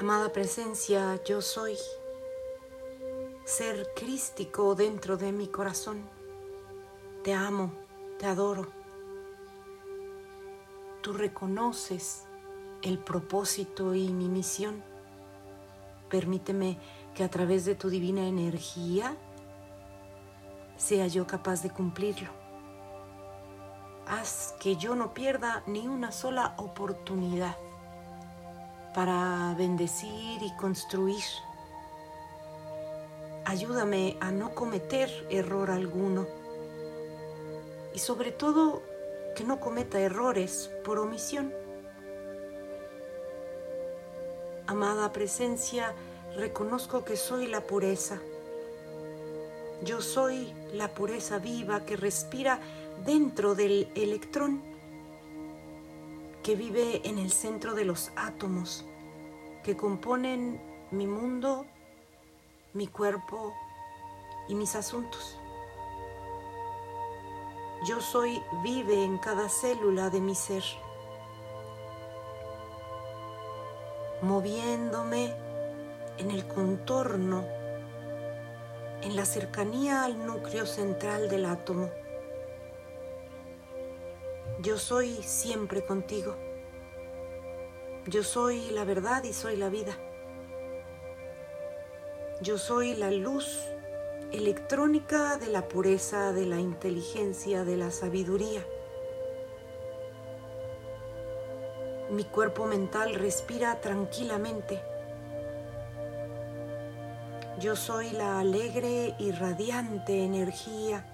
Amada presencia, yo soy ser crístico dentro de mi corazón. Te amo, te adoro. Tú reconoces el propósito y mi misión. Permíteme que a través de tu divina energía sea yo capaz de cumplirlo. Haz que yo no pierda ni una sola oportunidad para bendecir y construir. Ayúdame a no cometer error alguno y sobre todo que no cometa errores por omisión. Amada presencia, reconozco que soy la pureza. Yo soy la pureza viva que respira dentro del electrón que vive en el centro de los átomos que componen mi mundo, mi cuerpo y mis asuntos. Yo soy vive en cada célula de mi ser, moviéndome en el contorno, en la cercanía al núcleo central del átomo. Yo soy siempre contigo. Yo soy la verdad y soy la vida. Yo soy la luz electrónica de la pureza, de la inteligencia, de la sabiduría. Mi cuerpo mental respira tranquilamente. Yo soy la alegre y radiante energía,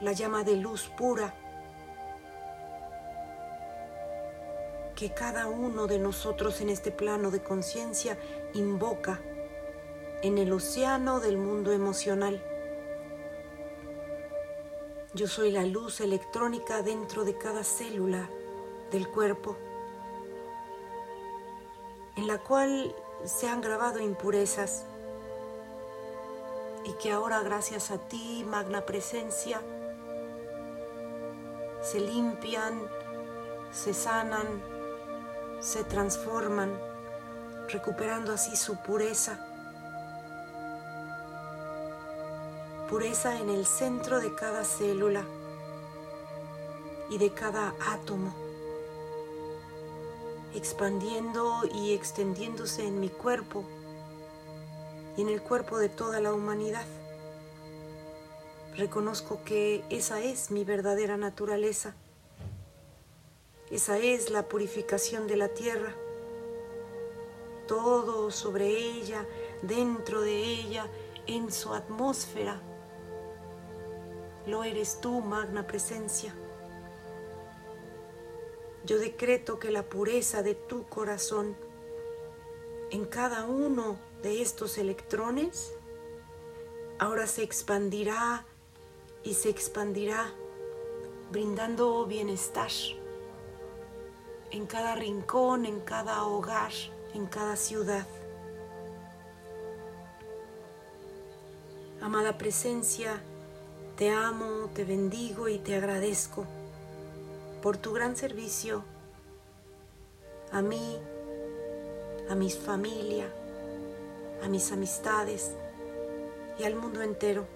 la llama de luz pura que cada uno de nosotros en este plano de conciencia invoca en el océano del mundo emocional. Yo soy la luz electrónica dentro de cada célula del cuerpo, en la cual se han grabado impurezas y que ahora gracias a ti, magna presencia, se limpian, se sanan, se transforman, recuperando así su pureza. Pureza en el centro de cada célula y de cada átomo, expandiendo y extendiéndose en mi cuerpo y en el cuerpo de toda la humanidad. Reconozco que esa es mi verdadera naturaleza esa es la purificación de la tierra. Todo sobre ella, dentro de ella, en su atmósfera. Lo eres tú, magna presencia. Yo decreto que la pureza de tu corazón en cada uno de estos electrones ahora se expandirá y se expandirá brindando bienestar en cada rincón, en cada hogar, en cada ciudad. Amada presencia, te amo, te bendigo y te agradezco por tu gran servicio a mí, a mi familia, a mis amistades y al mundo entero.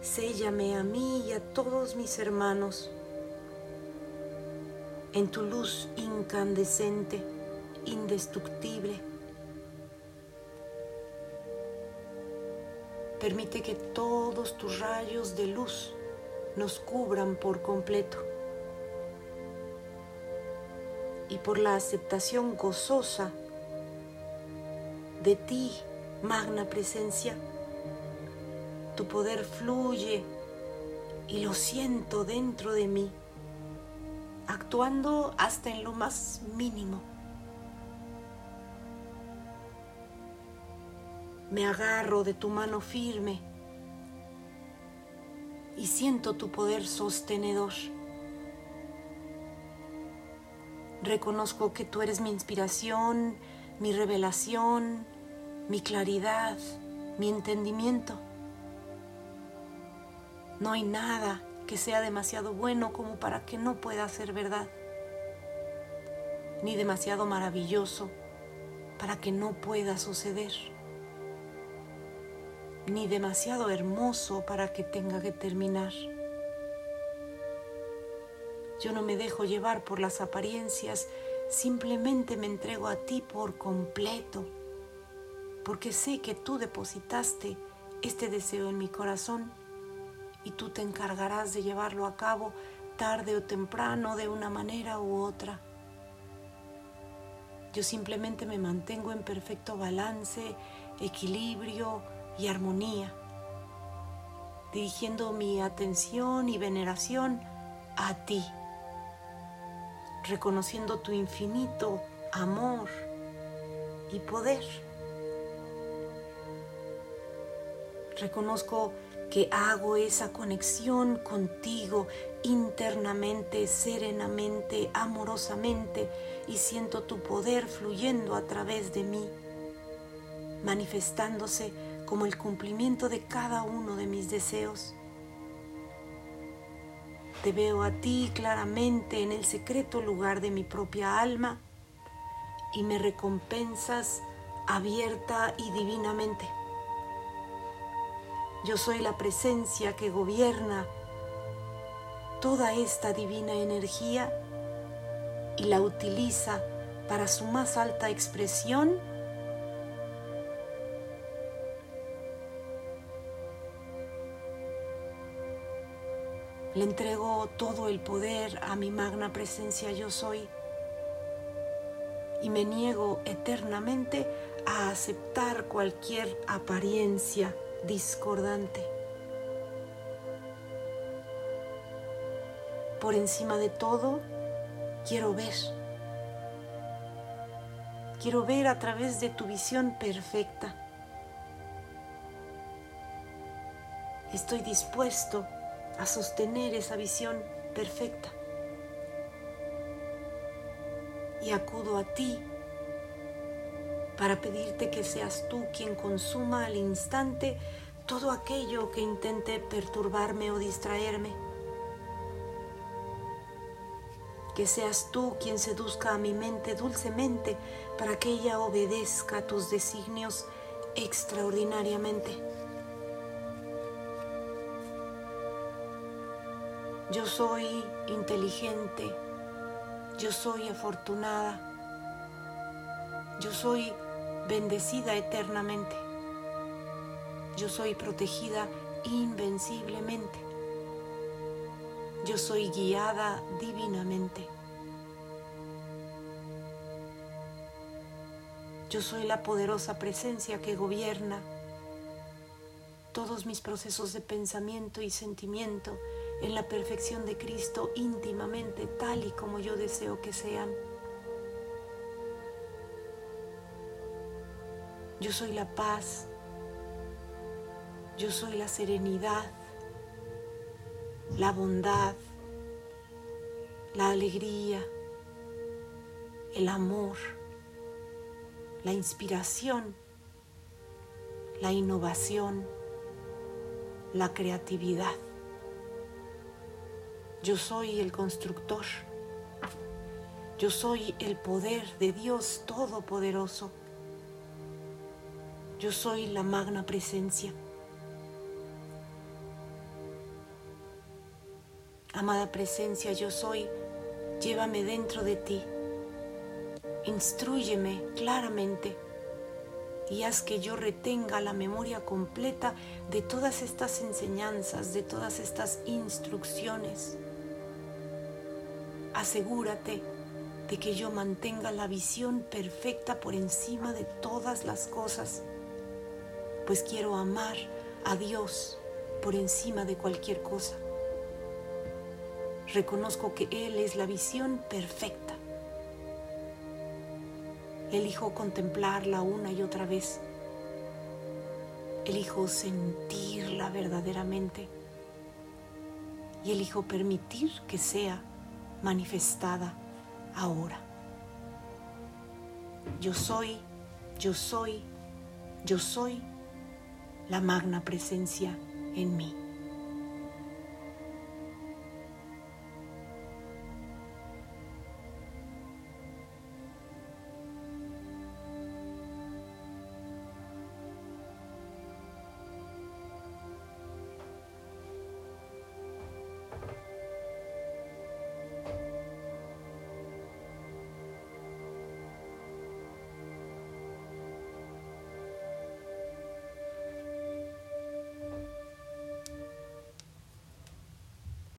Séllame a mí y a todos mis hermanos en tu luz incandescente, indestructible. Permite que todos tus rayos de luz nos cubran por completo. Y por la aceptación gozosa de ti, magna presencia, tu poder fluye y lo siento dentro de mí actuando hasta en lo más mínimo. Me agarro de tu mano firme y siento tu poder sostenedor. Reconozco que tú eres mi inspiración, mi revelación, mi claridad, mi entendimiento. No hay nada que sea demasiado bueno como para que no pueda ser verdad. ni demasiado maravilloso para que no pueda suceder, ni demasiado hermoso para que tenga que terminar. Yo no me dejo llevar por las apariencias, simplemente me entrego a ti por completo, porque sé que tú depositaste este deseo en mi corazón y tú te encargarás de llevarlo a cabo tarde o temprano de una manera u otra. Yo simplemente me mantengo en perfecto balance, equilibrio y armonía, dirigiendo mi atención y veneración a ti, reconociendo tu infinito amor y poder. Reconozco que hago esa conexión contigo internamente, serenamente, amorosamente y siento tu poder fluyendo a través de mí, manifestándose como el cumplimiento de cada uno de mis deseos. Te veo a ti claramente en el secreto lugar de mi propia alma y me recompensas abierta y divinamente. Yo soy la presencia que gobierna toda esta divina energía y la utiliza para su más alta expresión. Le entrego todo el poder a mi magna presencia yo soy y me niego eternamente a aceptar cualquier apariencia discordante. Por encima de todo, quiero ver. Quiero ver a través de tu visión perfecta. Estoy dispuesto a sostener esa visión perfecta. Y acudo a ti para pedirte que seas tú quien consuma al instante todo aquello que intente perturbarme o distraerme. Que seas tú quien seduzca a mi mente dulcemente para que ella obedezca tus designios extraordinariamente. Yo soy inteligente, yo soy afortunada, yo soy bendecida eternamente. Yo soy protegida invenciblemente. Yo soy guiada divinamente. Yo soy la poderosa presencia que gobierna todos mis procesos de pensamiento y sentimiento en la perfección de Cristo íntimamente, tal y como yo deseo que sean. Yo soy la paz. Yo soy la serenidad, la bondad, la alegría, el amor, la inspiración, la innovación, la creatividad. Yo soy el constructor. Yo soy el poder de Dios Todopoderoso. Yo soy la magna presencia. Amada presencia, yo soy, llévame dentro de ti. Instrúyeme claramente y haz que yo retenga la memoria completa de todas estas enseñanzas, de todas estas instrucciones. Asegúrate de que yo mantenga la visión perfecta por encima de todas las cosas pues quiero amar a Dios por encima de cualquier cosa. Reconozco que Él es la visión perfecta. Elijo contemplarla una y otra vez. Elijo sentirla verdaderamente. Y elijo permitir que sea manifestada ahora. Yo soy, yo soy, yo soy la magna presencia en mí.